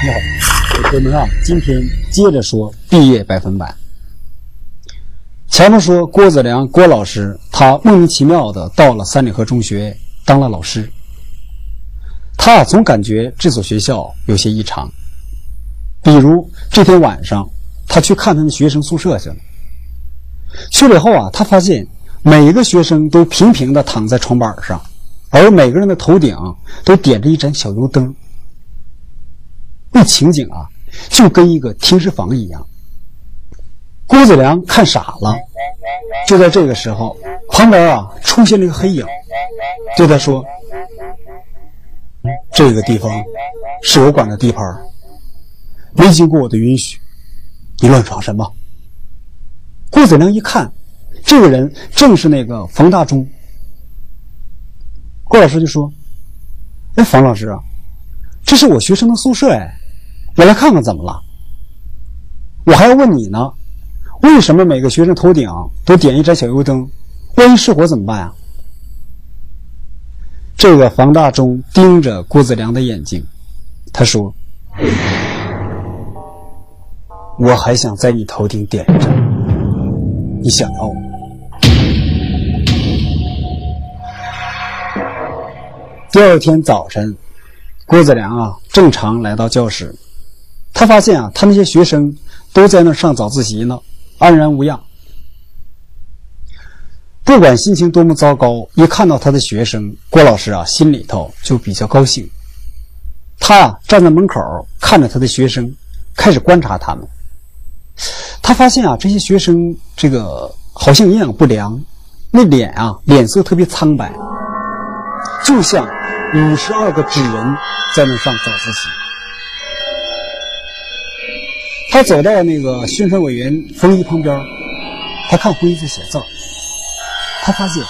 你好，我们啊，今天接着说毕业百分百。前面说郭子良郭老师，他莫名其妙的到了三里河中学当了老师。他总感觉这所学校有些异常，比如这天晚上，他去看他们学生宿舍去了。去了以后啊，他发现每一个学生都平平的躺在床板上，而每个人的头顶都点着一盏小油灯。那情景啊，就跟一个停尸房一样。郭子良看傻了。就在这个时候，旁边啊出现了一个黑影，对他说：“这个地方是我管的地盘，没经过我的允许，你乱闯什么？”郭子良一看，这个人正是那个冯大忠。郭老师就说：“哎，冯老师啊，这是我学生的宿舍哎。”我来看看怎么了？我还要问你呢，为什么每个学生头顶都点一盏小油灯？万一失火怎么办啊？这个房大忠盯着郭子良的眼睛，他说：“我还想在你头顶点着，你想要吗？”第二天早晨，郭子良啊，正常来到教室。他发现啊，他那些学生都在那上早自习呢，安然无恙。不管心情多么糟糕，一看到他的学生，郭老师啊，心里头就比较高兴。他啊，站在门口看着他的学生，开始观察他们。他发现啊，这些学生这个好像营养不良，那脸啊，脸色特别苍白，就像五十二个纸人在那上早自习。他走到那个宣传委员冯姨旁边，他看冯姨在写字他发现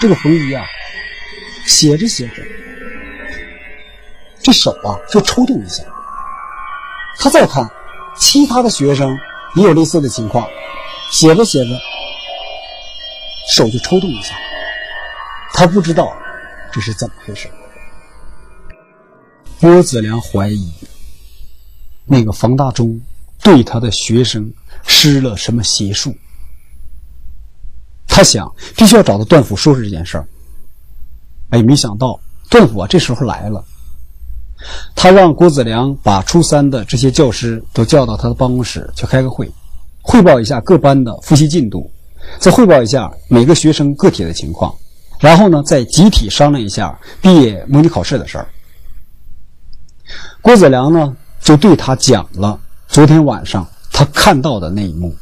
这个冯姨啊，写着写着，这手啊就抽动一下。他再看其他的学生也有类似的情况，写着写着，手就抽动一下。他不知道这是怎么回事。郭子良怀疑那个冯大忠。对他的学生施了什么邪术？他想必须要找到段府说说这件事儿。哎，没想到段府啊这时候来了，他让郭子良把初三的这些教师都叫到他的办公室去开个会，汇报一下各班的复习进度，再汇报一下每个学生个体的情况，然后呢再集体商量一下毕业模拟考试的事儿。郭子良呢就对他讲了。昨天晚上他看到的那一幕，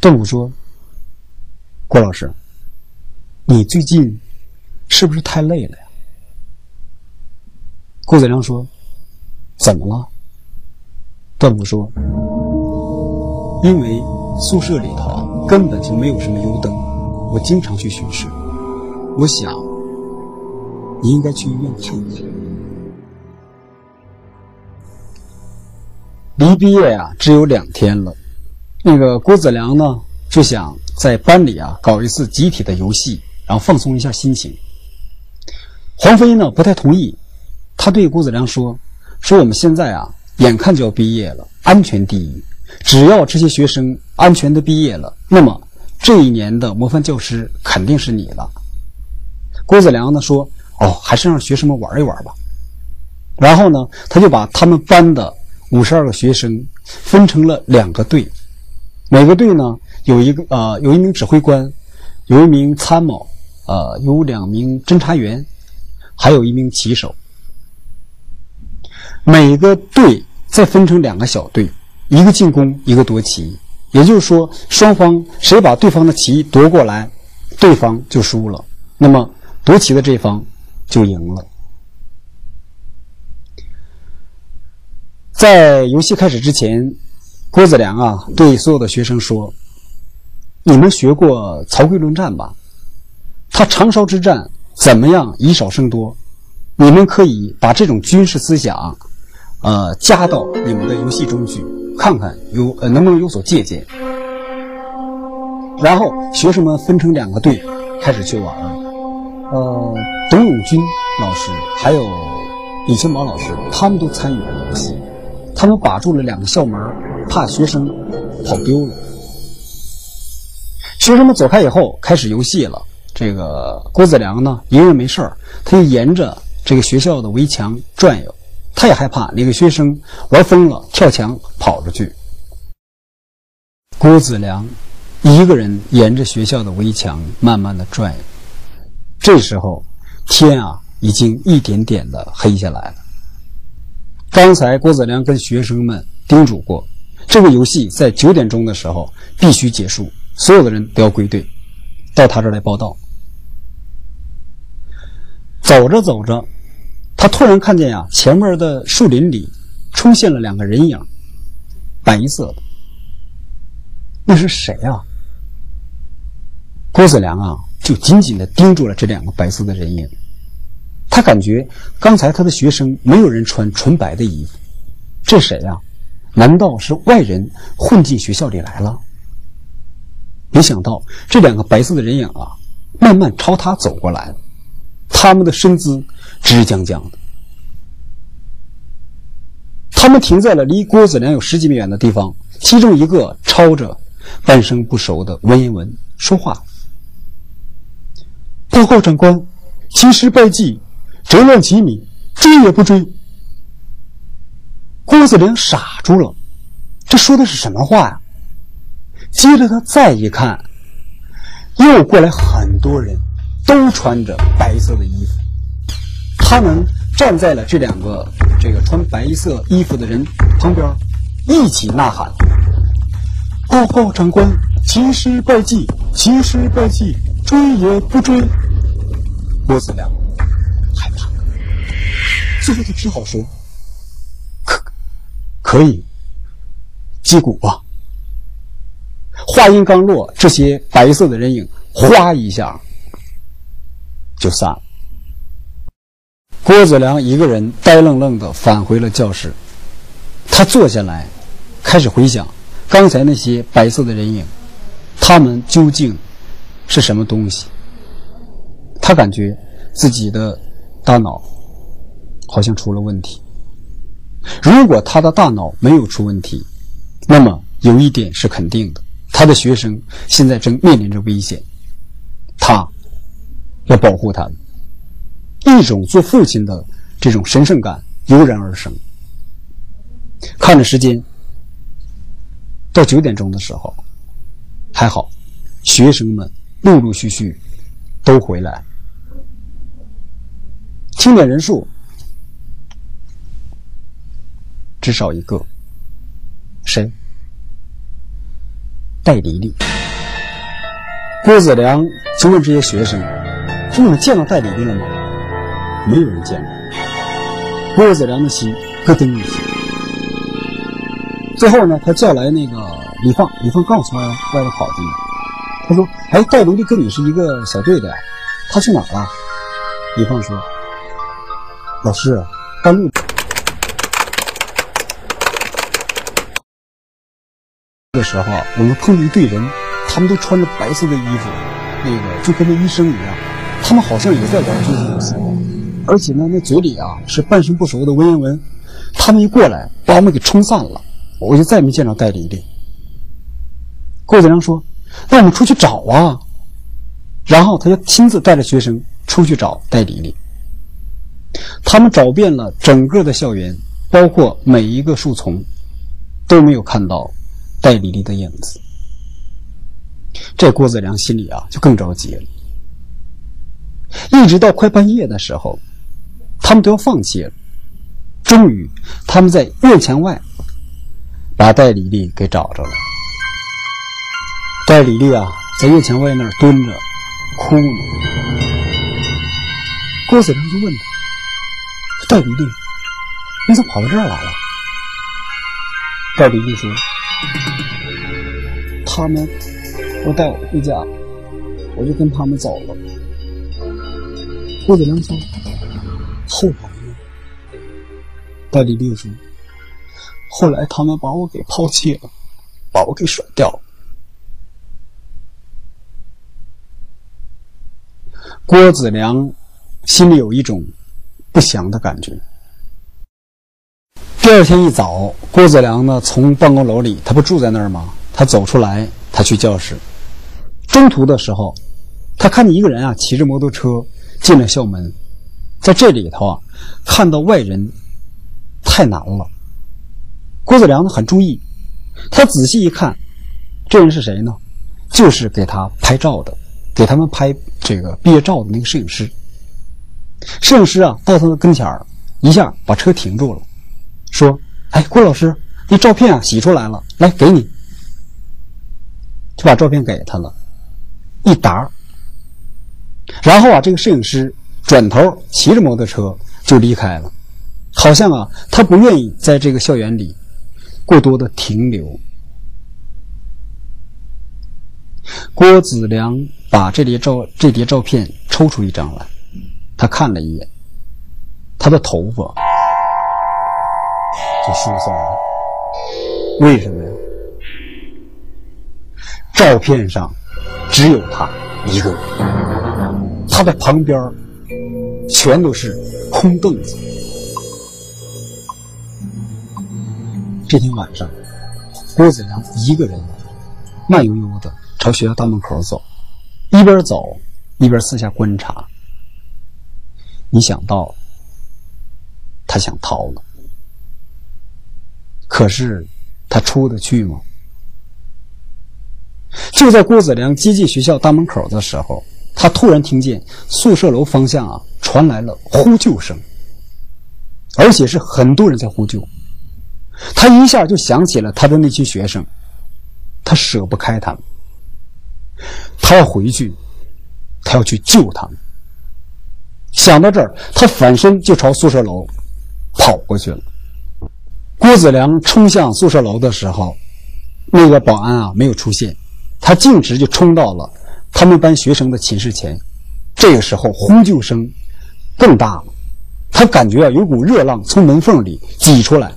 段武说：“郭老师，你最近是不是太累了呀？”郭子良说：“怎么了？”段武说：“因为宿舍里头根本就没有什么油灯，我经常去巡视，我想你应该去医院看一看。”离毕业啊只有两天了，那个郭子良呢就想在班里啊搞一次集体的游戏，然后放松一下心情。黄飞呢不太同意，他对郭子良说：“说我们现在啊眼看就要毕业了，安全第一，只要这些学生安全的毕业了，那么这一年的模范教师肯定是你了。”郭子良呢说：“哦，还是让学生们玩一玩吧。”然后呢，他就把他们班的。五十二个学生分成了两个队，每个队呢有一个呃有一名指挥官，有一名参谋，呃有两名侦查员，还有一名骑手。每个队再分成两个小队，一个进攻，一个夺旗。也就是说，双方谁把对方的旗夺过来，对方就输了，那么夺旗的这方就赢了。在游戏开始之前，郭子良啊对所有的学生说：“你们学过曹刿论战吧？他长勺之战怎么样以少胜多？你们可以把这种军事思想，呃，加到你们的游戏中去，看看有呃能不能有所借鉴。”然后学生们分成两个队开始去玩。呃，董永军老师还有李全宝老师他们都参与了游戏，他们把住了两个校门，怕学生跑丢了。学生们走开以后，开始游戏了。这个郭子良呢，一个人没事，他就沿着这个学校的围墙转悠。他也害怕哪个学生玩疯了，跳墙跑出去。郭子良一个人沿着学校的围墙慢慢的转悠。这时候，天啊，已经一点点的黑下来了。刚才郭子良跟学生们叮嘱过，这个游戏在九点钟的时候必须结束，所有的人都要归队，到他这儿来报道。走着走着，他突然看见呀，前面的树林里出现了两个人影，白色的。那是谁啊？郭子良啊，就紧紧的盯住了这两个白色的人影。他感觉刚才他的学生没有人穿纯白的衣服，这谁呀？难道是外人混进学校里来了？没想到这两个白色的人影啊，慢慢朝他走过来。他们的身姿直僵僵的，他们停在了离郭子良有十几米远的地方。其中一个抄着半生不熟的文言文说话：“报告长官，欺师败绩，折乱几米，追也不追。”郭子良傻住了，这说的是什么话呀？接着他再一看，又过来很多人。都穿着白色的衣服，他们站在了这两个这个穿白色衣服的人旁边，一起呐喊：“报告长官，欺师败绩，欺师败绩，追也不追。”郭子良害怕，最后他只好说：“可可以击鼓吧。”话音刚落，这些白色的人影哗一下。就散了。郭子良一个人呆愣愣的返回了教室，他坐下来，开始回想刚才那些白色的人影，他们究竟是什么东西？他感觉自己的大脑好像出了问题。如果他的大脑没有出问题，那么有一点是肯定的：他的学生现在正面临着危险。他。要保护他们，一种做父亲的这种神圣感油然而生。看着时间，到九点钟的时候，还好，学生们陆陆续续都回来。清点人数至少一个，谁？戴丽丽。郭子良就问这些学生。你们见到戴丽丽了吗？没有人见过。郭子良的心咯噔一下。最后呢，他叫来那个李放，李放告诉他外头跑去了。他说：“哎，戴丽丽跟你是一个小队的，他去哪儿了？”李放说：“老师，半路的时候，我们碰见一队人，他们都穿着白色的衣服，那个就跟那医生一样。”他们好像也在玩军事游戏，而且呢，那嘴里啊是半生不熟的文言文。他们一过来，把我们给冲散了，我就再也没见着戴丽丽。郭子良说：“那我们出去找啊。”然后他就亲自带着学生出去找戴丽丽。他们找遍了整个的校园，包括每一个树丛，都没有看到戴丽丽的影子。这郭子良心里啊就更着急了。一直到快半夜的时候，他们都要放弃了。终于，他们在院墙外把戴丽丽给找着了。戴丽丽啊，在院墙外那儿蹲着，哭呢。郭子良就问他：“戴迪丽，你怎么跑到这儿来了？”戴迪丽说：“他们不带我回家，我就跟他们走了。”郭子良说：“后来呢？”戴迪丽说：“后来他们把我给抛弃了，把我给甩掉了。”郭子良心里有一种不祥的感觉。第二天一早，郭子良呢从办公楼里，他不住在那儿吗？他走出来，他去教室。中途的时候，他看见一个人啊骑着摩托车进了校门，在这里头啊看到外人太难了。郭子良呢很注意，他仔细一看，这人是谁呢？就是给他拍照的，给他们拍这个毕业照的那个摄影师。摄影师啊到他的跟前儿，一下把车停住了，说：“哎，郭老师，那照片啊洗出来了，来给你。”就把照片给他了，一沓。然后啊，这个摄影师转头骑着摩托车就离开了，好像啊他不愿意在这个校园里过多的停留。郭子良把这叠照这叠照片抽出一张来，他看了一眼，他的头发就疏松了。为什么呀？照片上只有他一个人，他的旁边全都是空凳子。这天晚上，郭子良一个人慢悠悠的。朝学校大门口走，一边走一边四下观察。你想到，他想逃了，可是他出得去吗？就在郭子良接近学校大门口的时候，他突然听见宿舍楼方向啊传来了呼救声，而且是很多人在呼救。他一下就想起了他的那群学生，他舍不开他们。他要回去，他要去救他们。想到这儿，他反身就朝宿舍楼跑过去了。郭子良冲向宿舍楼的时候，那个保安啊没有出现，他径直就冲到了他们班学生的寝室前。这个时候，呼救声更大了，他感觉啊有股热浪从门缝里挤出来。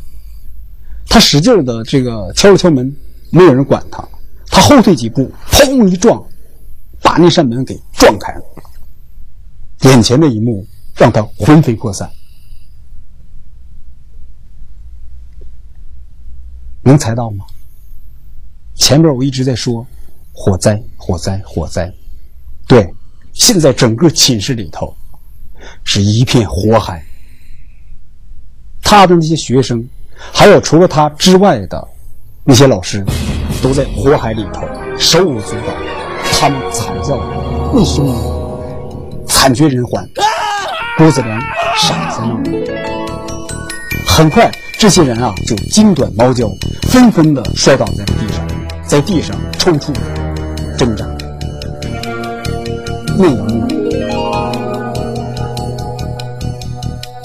他使劲的这个敲了敲门，没有人管他。他后退几步，砰一撞，把那扇门给撞开了。眼前的一幕让他魂飞魄散。能猜到吗？前边我一直在说火灾，火灾，火灾。对，现在整个寝室里头是一片火海。他的那些学生，还有除了他之外的那些老师。都在火海里头手舞足蹈，他们惨叫，一声惨绝人寰。郭子良傻在那。很快，这些人啊就筋短毛焦，纷纷的摔倒在了地上，在地上抽搐挣扎。那一幕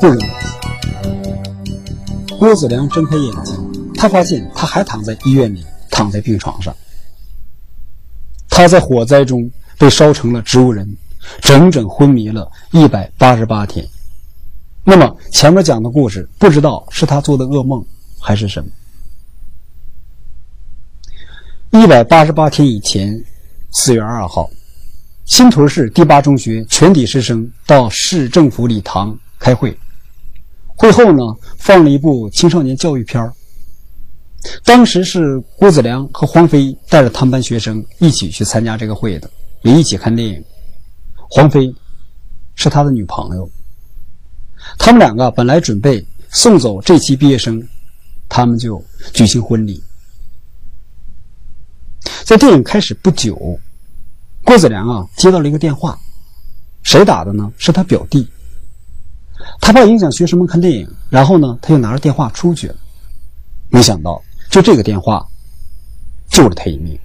不忍郭子良睁开眼睛，他发现他还躺在医院里。躺在病床上，他在火灾中被烧成了植物人，整整昏迷了一百八十八天。那么前面讲的故事，不知道是他做的噩梦还是什么。一百八十八天以前，四月二号，新屯市第八中学全体师生到市政府礼堂开会，会后呢，放了一部青少年教育片。当时是郭子良和黄飞带着他们班学生一起去参加这个会的，也一起看电影。黄飞是他的女朋友。他们两个本来准备送走这期毕业生，他们就举行婚礼。在电影开始不久，郭子良啊接到了一个电话，谁打的呢？是他表弟。他怕影响学生们看电影，然后呢，他就拿着电话出去了。没想到。就这个电话，救了他一命。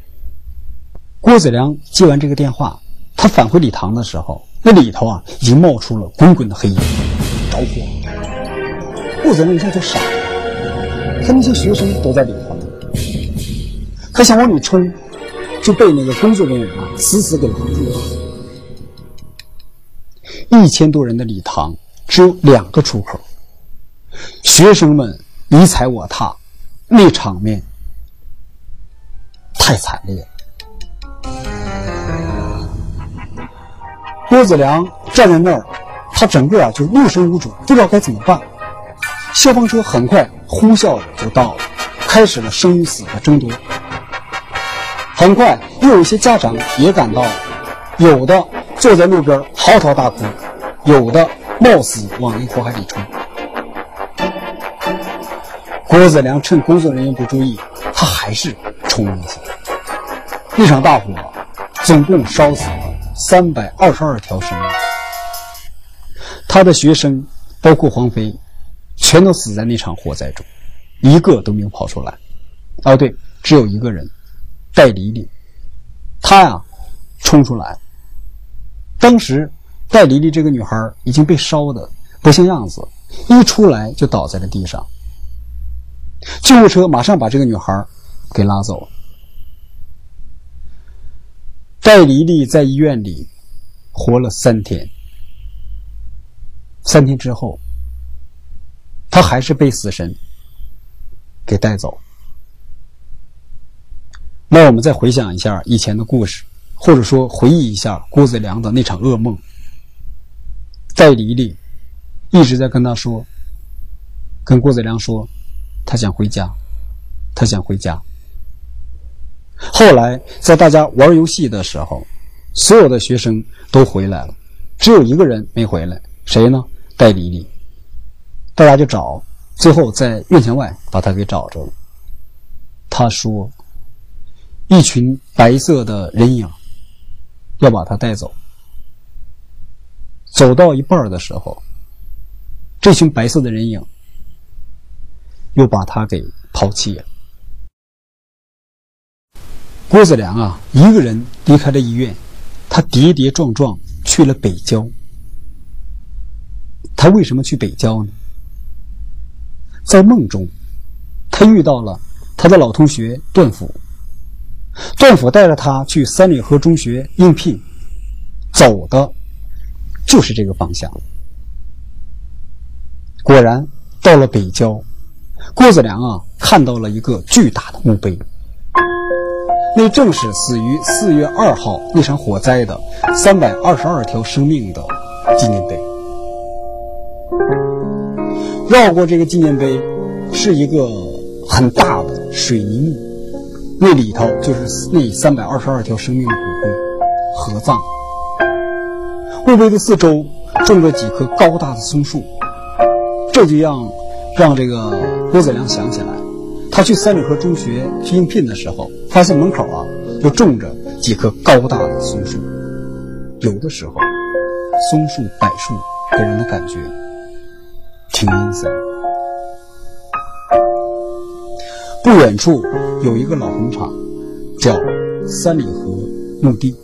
郭子良接完这个电话，他返回礼堂的时候，那里头啊已经冒出了滚滚的黑烟，着火。负责人一下就傻了，他那些学生都在里头，他想往里冲，就被那个工作人员啊死死给拦住了。一千多人的礼堂只有两个出口，学生们你踩我踏。那场面太惨烈了。郭子良站在那儿，他整个啊就六神无主，不知道该怎么办。消防车很快呼啸着就到了，开始了生与死的争夺。很快，又有一些家长也赶到了，有的坐在路边嚎啕大哭，有的冒死往那火海里冲。郭子良趁工作人员不注意，他还是冲了进去。那场大火总共烧死了三百二十二条生命，他的学生包括黄飞，全都死在那场火灾中，一个都没有跑出来。哦，对，只有一个人，戴黎黎，他呀冲出来。当时戴黎黎这个女孩已经被烧的不像样子，一出来就倒在了地上。救护车马上把这个女孩给拉走了。戴黎黎在医院里活了三天，三天之后，他还是被死神给带走。那我们再回想一下以前的故事，或者说回忆一下郭子良的那场噩梦。戴黎黎一直在跟他说，跟郭子良说，他想回家，他想回家。后来，在大家玩游戏的时候，所有的学生都回来了，只有一个人没回来，谁呢？戴黎黎。大家就找，最后在院墙外把他给找着了。他说：“一群白色的人影要把他带走。走到一半的时候，这群白色的人影又把他给抛弃了。”郭子良啊，一个人离开了医院，他跌跌撞撞去了北郊。他为什么去北郊呢？在梦中，他遇到了他的老同学段府。段府带着他去三里河中学应聘，走的就是这个方向。果然，到了北郊，郭子良啊，看到了一个巨大的墓碑。那正是死于四月二号那场火灾的三百二十二条生命的纪念碑。绕过这个纪念碑，是一个很大的水泥墓，那里头就是那三百二十二条生命的骨灰合葬。墓碑的四周种着几棵高大的松树，这就让让这个郭子良想起来。他去三里河中学去应聘的时候，发现门口啊就种着几棵高大的松树。有的时候，松树、柏树给人的感觉挺阴森。不远处有一个老红场，叫三里河墓地。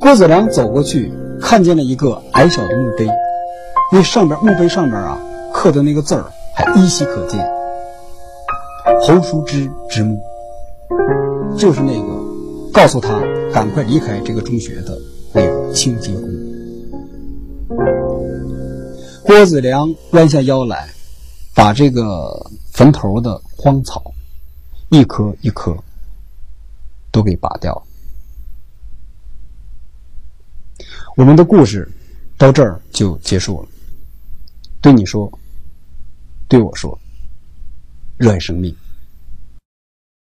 郭子良走过去，看见了一个矮小的墓碑，那上边墓碑上面啊刻的那个字儿还依稀可见。侯淑之之墓，就是那个告诉他赶快离开这个中学的那个清洁工。郭子良弯下腰来，把这个坟头的荒草一棵一棵都给拔掉。我们的故事到这儿就结束了。对你说，对我说。热爱生命。